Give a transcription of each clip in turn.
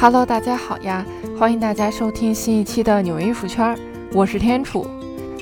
Hello，大家好呀！欢迎大家收听新一期的纽约艺术圈，我是天楚。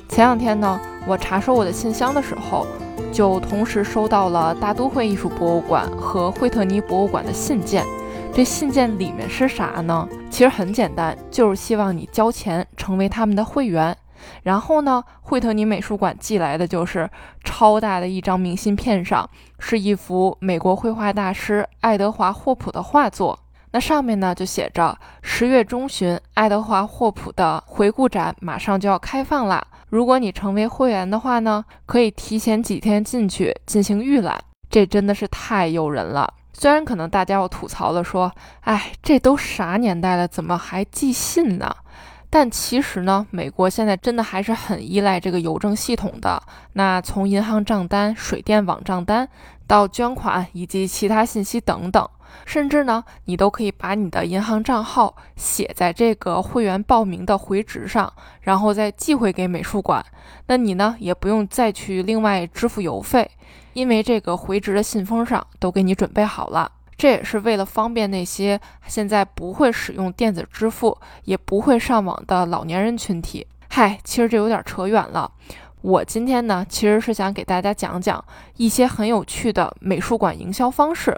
前两天呢，我查收我的信箱的时候，就同时收到了大都会艺术博物馆和惠特尼博物馆的信件。这信件里面是啥呢？其实很简单，就是希望你交钱成为他们的会员。然后呢，惠特尼美术馆寄来的就是超大的一张明信片，上是一幅美国绘画大师爱德华霍普的画作。那上面呢就写着十月中旬，爱德华霍普的回顾展马上就要开放啦。如果你成为会员的话呢，可以提前几天进去进行预览。这真的是太诱人了。虽然可能大家要吐槽了，说，哎，这都啥年代了，怎么还寄信呢？但其实呢，美国现在真的还是很依赖这个邮政系统的。那从银行账单、水电网账单到捐款以及其他信息等等。甚至呢，你都可以把你的银行账号写在这个会员报名的回执上，然后再寄回给美术馆。那你呢，也不用再去另外支付邮费，因为这个回执的信封上都给你准备好了。这也是为了方便那些现在不会使用电子支付、也不会上网的老年人群体。嗨，其实这有点扯远了。我今天呢，其实是想给大家讲讲一些很有趣的美术馆营销方式。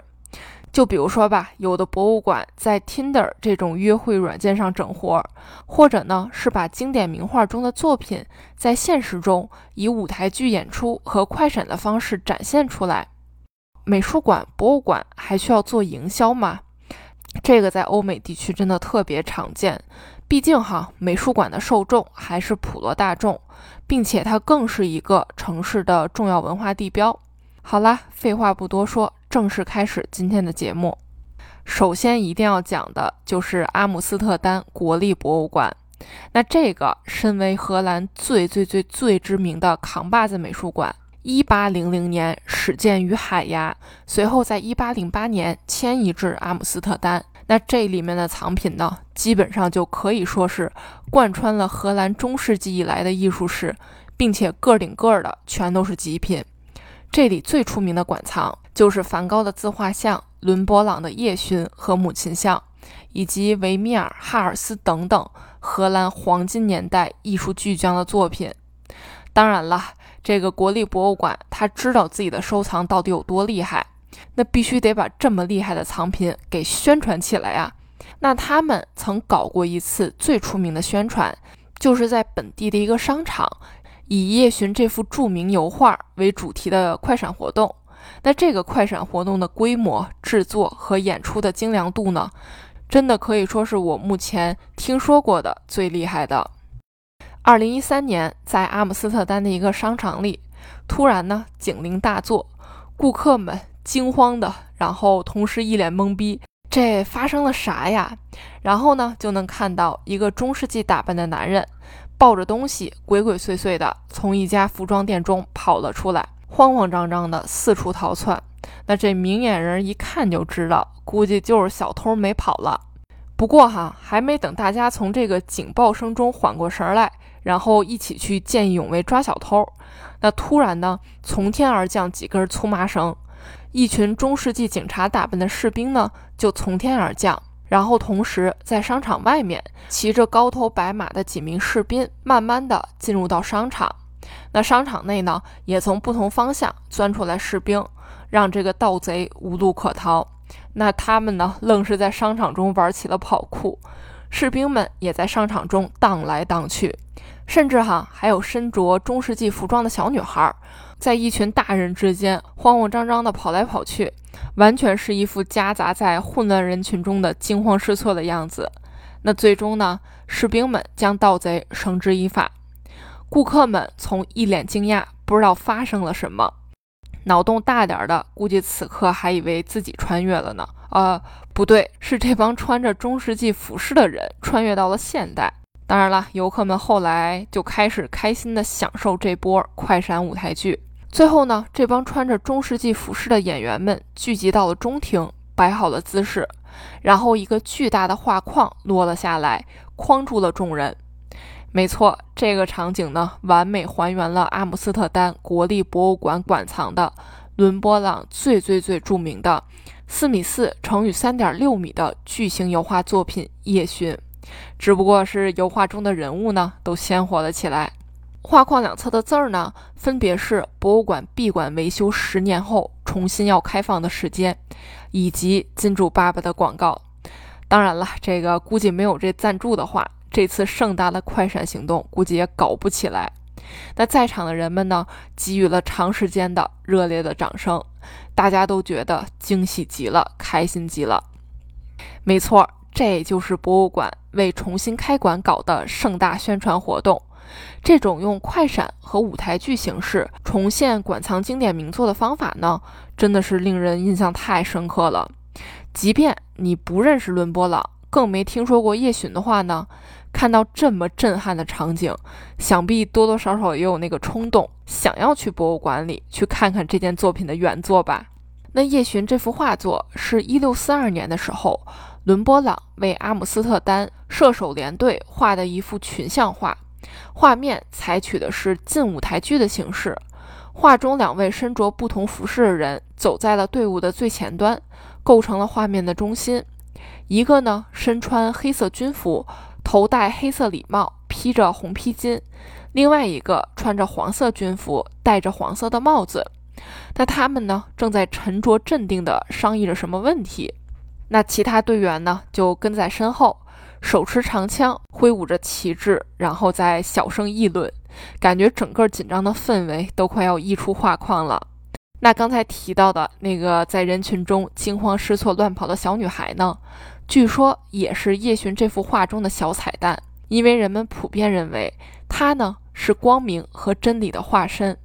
就比如说吧，有的博物馆在 Tinder 这种约会软件上整活，或者呢是把经典名画中的作品在现实中以舞台剧演出和快闪的方式展现出来。美术馆、博物馆还需要做营销吗？这个在欧美地区真的特别常见。毕竟哈，美术馆的受众还是普罗大众，并且它更是一个城市的重要文化地标。好啦，废话不多说。正式开始今天的节目。首先一定要讲的就是阿姆斯特丹国立博物馆。那这个身为荷兰最最最最知名的扛把子美术馆，一八零零年始建于海牙，随后在一八零八年迁移至阿姆斯特丹。那这里面的藏品呢，基本上就可以说是贯穿了荷兰中世纪以来的艺术史，并且个顶个的全都是极品。这里最出名的馆藏就是梵高的自画像、伦勃朗的夜巡和母亲像，以及维米尔、哈尔斯等等荷兰黄金年代艺术巨匠的作品。当然了，这个国立博物馆他知道自己的收藏到底有多厉害，那必须得把这么厉害的藏品给宣传起来呀。那他们曾搞过一次最出名的宣传，就是在本地的一个商场。以夜巡这幅著名油画为主题的快闪活动，那这个快闪活动的规模、制作和演出的精良度呢，真的可以说是我目前听说过的最厉害的。二零一三年，在阿姆斯特丹的一个商场里，突然呢警铃大作，顾客们惊慌的，然后同时一脸懵逼，这发生了啥呀？然后呢就能看到一个中世纪打扮的男人。抱着东西，鬼鬼祟祟的从一家服装店中跑了出来，慌慌张张的四处逃窜。那这明眼人一看就知道，估计就是小偷没跑了。不过哈，还没等大家从这个警报声中缓过神来，然后一起去见义勇为抓小偷，那突然呢，从天而降几根粗麻绳，一群中世纪警察打扮的士兵呢，就从天而降。然后同时，在商场外面骑着高头白马的几名士兵，慢慢的进入到商场。那商场内呢，也从不同方向钻出来士兵，让这个盗贼无路可逃。那他们呢，愣是在商场中玩起了跑酷，士兵们也在商场中荡来荡去，甚至哈还有身着中世纪服装的小女孩。在一群大人之间慌慌张张地跑来跑去，完全是一副夹杂在混乱人群中的惊慌失措的样子。那最终呢？士兵们将盗贼绳之以法。顾客们从一脸惊讶，不知道发生了什么；脑洞大点的，估计此刻还以为自己穿越了呢。呃，不对，是这帮穿着中世纪服饰的人穿越到了现代。当然了，游客们后来就开始开心地享受这波快闪舞台剧。最后呢，这帮穿着中世纪服饰的演员们聚集到了中庭，摆好了姿势，然后一个巨大的画框落了下来，框住了众人。没错，这个场景呢，完美还原了阿姆斯特丹国立博物馆馆藏的伦勃朗最最最著名的四米四乘以三点六米的巨型油画作品《夜巡》，只不过是油画中的人物呢都鲜活了起来。画框两侧的字儿呢，分别是博物馆闭馆维修十年后重新要开放的时间，以及金主爸爸的广告。当然了，这个估计没有这赞助的话，这次盛大的快闪行动估计也搞不起来。那在场的人们呢，给予了长时间的热烈的掌声，大家都觉得惊喜极了，开心极了。没错，这就是博物馆为重新开馆搞的盛大宣传活动。这种用快闪和舞台剧形式重现馆藏经典名作的方法呢，真的是令人印象太深刻了。即便你不认识伦勃朗，更没听说过叶巡的话呢，看到这么震撼的场景，想必多多少少也有那个冲动，想要去博物馆里去看看这件作品的原作吧。那叶巡这幅画作是一六四二年的时候，伦勃朗为阿姆斯特丹射手联队画的一幅群像画。画面采取的是近舞台剧的形式，画中两位身着不同服饰的人走在了队伍的最前端，构成了画面的中心。一个呢身穿黑色军服，头戴黑色礼帽，披着红披巾；另外一个穿着黄色军服，戴着黄色的帽子。那他们呢正在沉着镇定地商议着什么问题。那其他队员呢就跟在身后。手持长枪，挥舞着旗帜，然后在小声议论，感觉整个紧张的氛围都快要溢出画框了。那刚才提到的那个在人群中惊慌失措乱跑的小女孩呢？据说也是夜巡这幅画中的小彩蛋，因为人们普遍认为她呢是光明和真理的化身。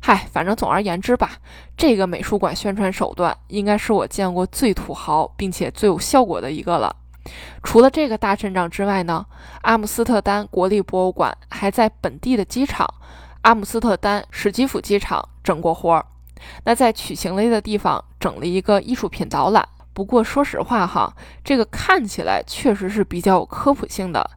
嗨，反正总而言之吧，这个美术馆宣传手段应该是我见过最土豪并且最有效果的一个了。除了这个大阵仗之外呢，阿姆斯特丹国立博物馆还在本地的机场阿姆斯特丹史基辅机场整过活儿。那在取行李的地方整了一个艺术品导览。不过说实话哈，这个看起来确实是比较有科普性的，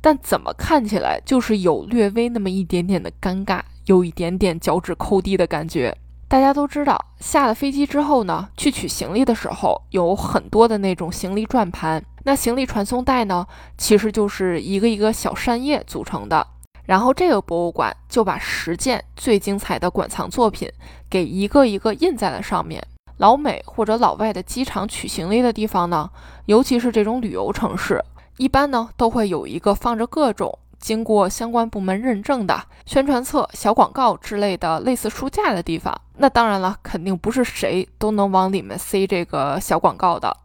但怎么看起来就是有略微那么一点点的尴尬，有一点点脚趾抠地的感觉。大家都知道，下了飞机之后呢，去取行李的时候有很多的那种行李转盘。那行李传送带呢，其实就是一个一个小扇叶组成的。然后这个博物馆就把十件最精彩的馆藏作品给一个一个印在了上面。老美或者老外的机场取行李的地方呢，尤其是这种旅游城市，一般呢都会有一个放着各种。经过相关部门认证的宣传册、小广告之类的类似书架的地方，那当然了，肯定不是谁都能往里面塞这个小广告的。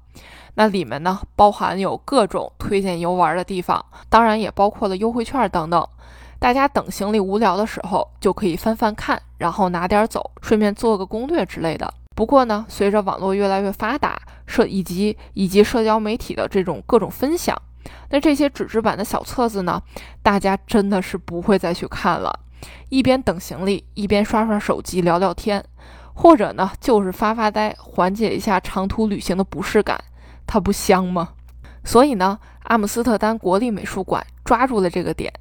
那里面呢，包含有各种推荐游玩的地方，当然也包括了优惠券等等。大家等行李无聊的时候，就可以翻翻看，然后拿点走，顺便做个攻略之类的。不过呢，随着网络越来越发达，社以及以及社交媒体的这种各种分享。那这些纸质版的小册子呢？大家真的是不会再去看了，一边等行李，一边刷刷手机聊聊天，或者呢就是发发呆，缓解一下长途旅行的不适感，它不香吗？所以呢，阿姆斯特丹国立美术馆抓住了这个点，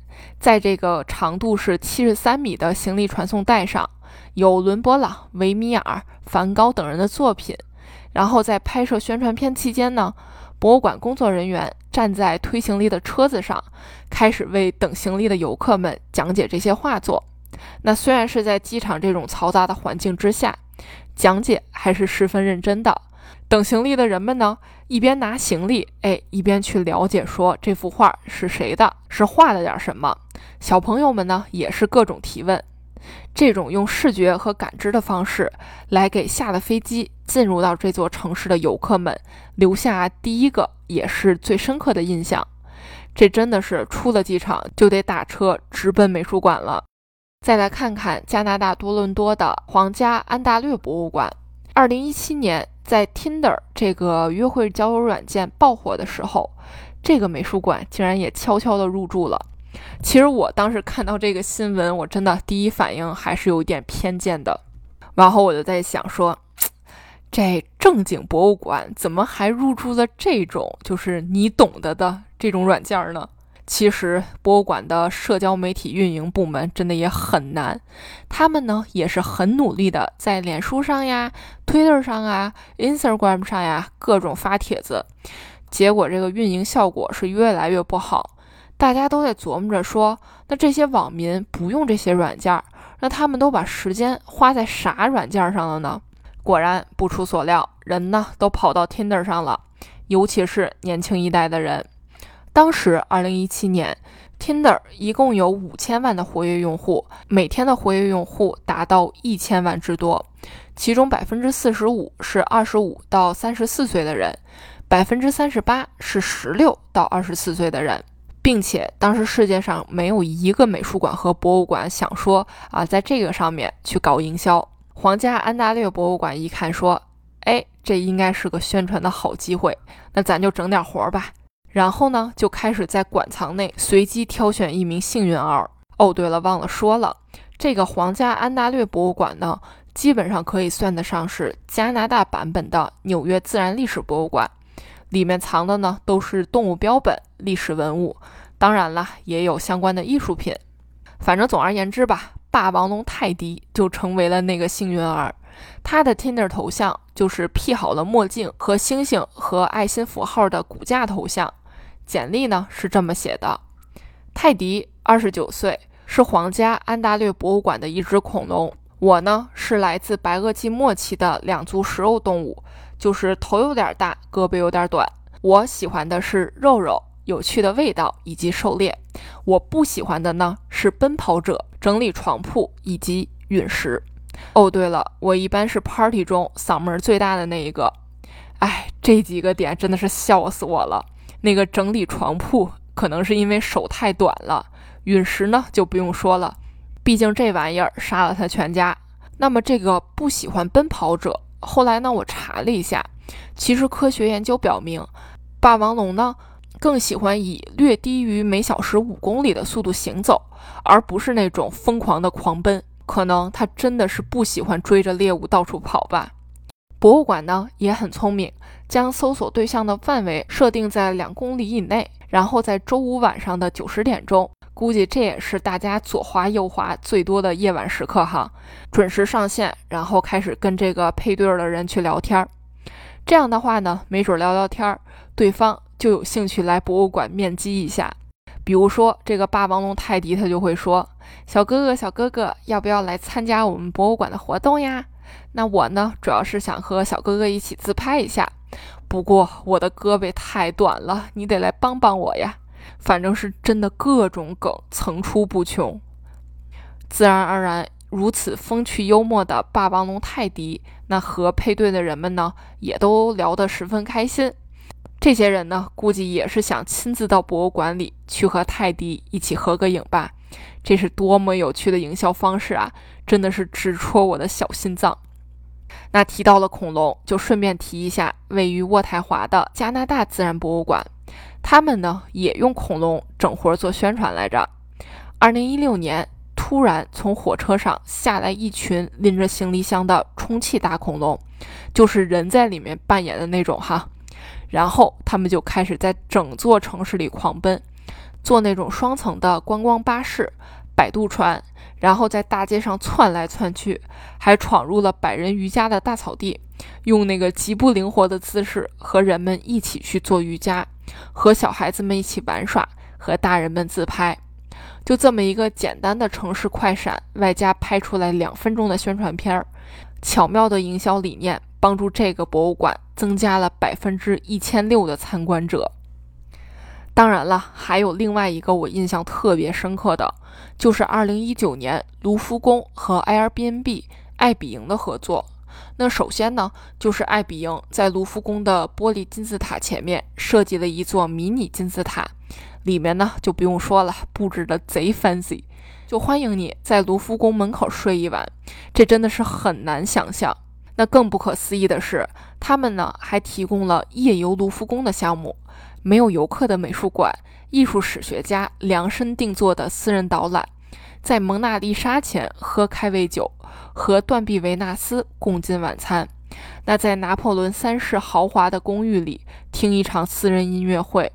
在这个长度是七十三米的行李传送带上，有伦勃朗、维米尔、梵高等人的作品，然后在拍摄宣传片期间呢。博物馆工作人员站在推行李的车子上，开始为等行李的游客们讲解这些画作。那虽然是在机场这种嘈杂的环境之下，讲解还是十分认真的。等行李的人们呢，一边拿行李，哎，一边去了解说这幅画是谁的，是画了点什么。小朋友们呢，也是各种提问。这种用视觉和感知的方式来给下了飞机进入到这座城市的游客们留下第一个也是最深刻的印象，这真的是出了机场就得打车直奔美术馆了。再来看看加拿大多伦多的皇家安大略博物馆，二零一七年在 Tinder 这个约会交友软件爆火的时候，这个美术馆竟然也悄悄地入驻了。其实我当时看到这个新闻，我真的第一反应还是有点偏见的。然后我就在想说，这正经博物馆怎么还入驻了这种就是你懂得的这种软件呢？其实博物馆的社交媒体运营部门真的也很难，他们呢也是很努力的，在脸书上呀、Twitter 上啊、Instagram 上呀各种发帖子，结果这个运营效果是越来越不好。大家都在琢磨着说，那这些网民不用这些软件，那他们都把时间花在啥软件上了呢？果然不出所料，人呢都跑到 Tinder 上了，尤其是年轻一代的人。当时，二零一七年，Tinder 一共有五千万的活跃用户，每天的活跃用户达到一千万之多。其中百分之四十五是二十五到三十四岁的人，百分之三十八是十六到二十四岁的人，并且当时世界上没有一个美术馆和博物馆想说啊，在这个上面去搞营销。皇家安大略博物馆一看说，哎，这应该是个宣传的好机会，那咱就整点活吧。然后呢，就开始在馆藏内随机挑选一名幸运儿。哦，对了，忘了说了，这个皇家安大略博物馆呢，基本上可以算得上是加拿大版本的纽约自然历史博物馆，里面藏的呢都是动物标本、历史文物，当然了，也有相关的艺术品。反正总而言之吧，霸王龙泰迪就成为了那个幸运儿。他的 Tinder 头像就是 P 好了墨镜和星星和爱心符号的骨架头像。简历呢是这么写的：泰迪，二十九岁，是皇家安大略博物馆的一只恐龙。我呢是来自白垩纪末期的两足食肉动物，就是头有点大，胳膊有点短。我喜欢的是肉肉、有趣的味道以及狩猎。我不喜欢的呢是奔跑者、整理床铺以及陨石。哦，对了，我一般是 party 中嗓门最大的那一个。哎，这几个点真的是笑死我了。那个整理床铺，可能是因为手太短了。陨石呢，就不用说了，毕竟这玩意儿杀了他全家。那么这个不喜欢奔跑者，后来呢，我查了一下，其实科学研究表明，霸王龙呢更喜欢以略低于每小时五公里的速度行走，而不是那种疯狂的狂奔。可能它真的是不喜欢追着猎物到处跑吧。博物馆呢也很聪明，将搜索对象的范围设定在两公里以内，然后在周五晚上的九十点钟，估计这也是大家左滑右滑最多的夜晚时刻哈，准时上线，然后开始跟这个配对的人去聊天儿。这样的话呢，没准聊聊天儿，对方就有兴趣来博物馆面基一下。比如说这个霸王龙泰迪，他就会说：“小哥哥，小哥哥，要不要来参加我们博物馆的活动呀？”那我呢，主要是想和小哥哥一起自拍一下，不过我的胳膊太短了，你得来帮帮我呀。反正是真的各种梗层出不穷，自然而然，如此风趣幽默的霸王龙泰迪，那和配对的人们呢，也都聊得十分开心。这些人呢，估计也是想亲自到博物馆里去和泰迪一起合个影吧。这是多么有趣的营销方式啊！真的是直戳我的小心脏。那提到了恐龙，就顺便提一下位于渥太华的加拿大自然博物馆，他们呢也用恐龙整活做宣传来着。二零一六年，突然从火车上下来一群拎着行李箱的充气大恐龙，就是人在里面扮演的那种哈。然后他们就开始在整座城市里狂奔，坐那种双层的观光巴士、摆渡船。然后在大街上窜来窜去，还闯入了百人瑜伽的大草地，用那个极不灵活的姿势和人们一起去做瑜伽，和小孩子们一起玩耍，和大人们自拍。就这么一个简单的城市快闪，外加拍出来两分钟的宣传片儿，巧妙的营销理念，帮助这个博物馆增加了百分之一千六的参观者。当然了，还有另外一个我印象特别深刻的，就是二零一九年卢浮宫和 Airbnb 爱彼迎的合作。那首先呢，就是爱彼迎在卢浮宫的玻璃金字塔前面设计了一座迷你金字塔，里面呢就不用说了，布置的贼 fancy，就欢迎你在卢浮宫门口睡一晚，这真的是很难想象。那更不可思议的是，他们呢还提供了夜游卢浮宫的项目。没有游客的美术馆，艺术史学家量身定做的私人导览，在蒙娜丽莎前喝开胃酒，和断臂维纳斯共进晚餐。那在拿破仑三世豪华的公寓里听一场私人音乐会，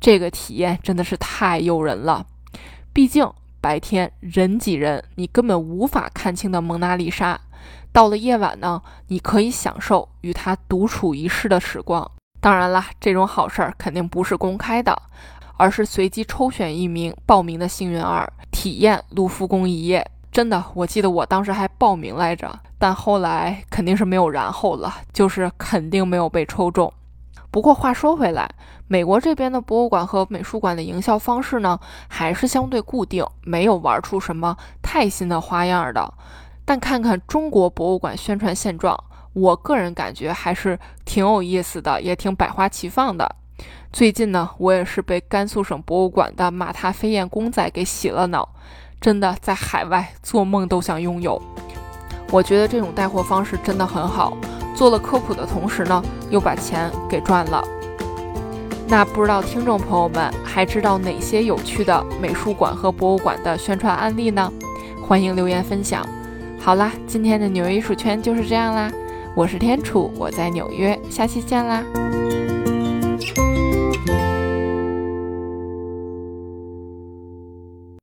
这个体验真的是太诱人了。毕竟白天人挤人，你根本无法看清的蒙娜丽莎，到了夜晚呢，你可以享受与她独处一室的时光。当然了，这种好事儿肯定不是公开的，而是随机抽选一名报名的幸运儿，体验卢浮宫一夜。真的，我记得我当时还报名来着，但后来肯定是没有然后了，就是肯定没有被抽中。不过话说回来，美国这边的博物馆和美术馆的营销方式呢，还是相对固定，没有玩出什么太新的花样的。但看看中国博物馆宣传现状，我个人感觉还是挺有意思的，也挺百花齐放的。最近呢，我也是被甘肃省博物馆的马踏飞燕公仔给洗了脑。真的在海外做梦都想拥有，我觉得这种带货方式真的很好，做了科普的同时呢，又把钱给赚了。那不知道听众朋友们还知道哪些有趣的美术馆和博物馆的宣传案例呢？欢迎留言分享。好啦，今天的纽约艺术圈就是这样啦，我是天楚，我在纽约，下期见啦。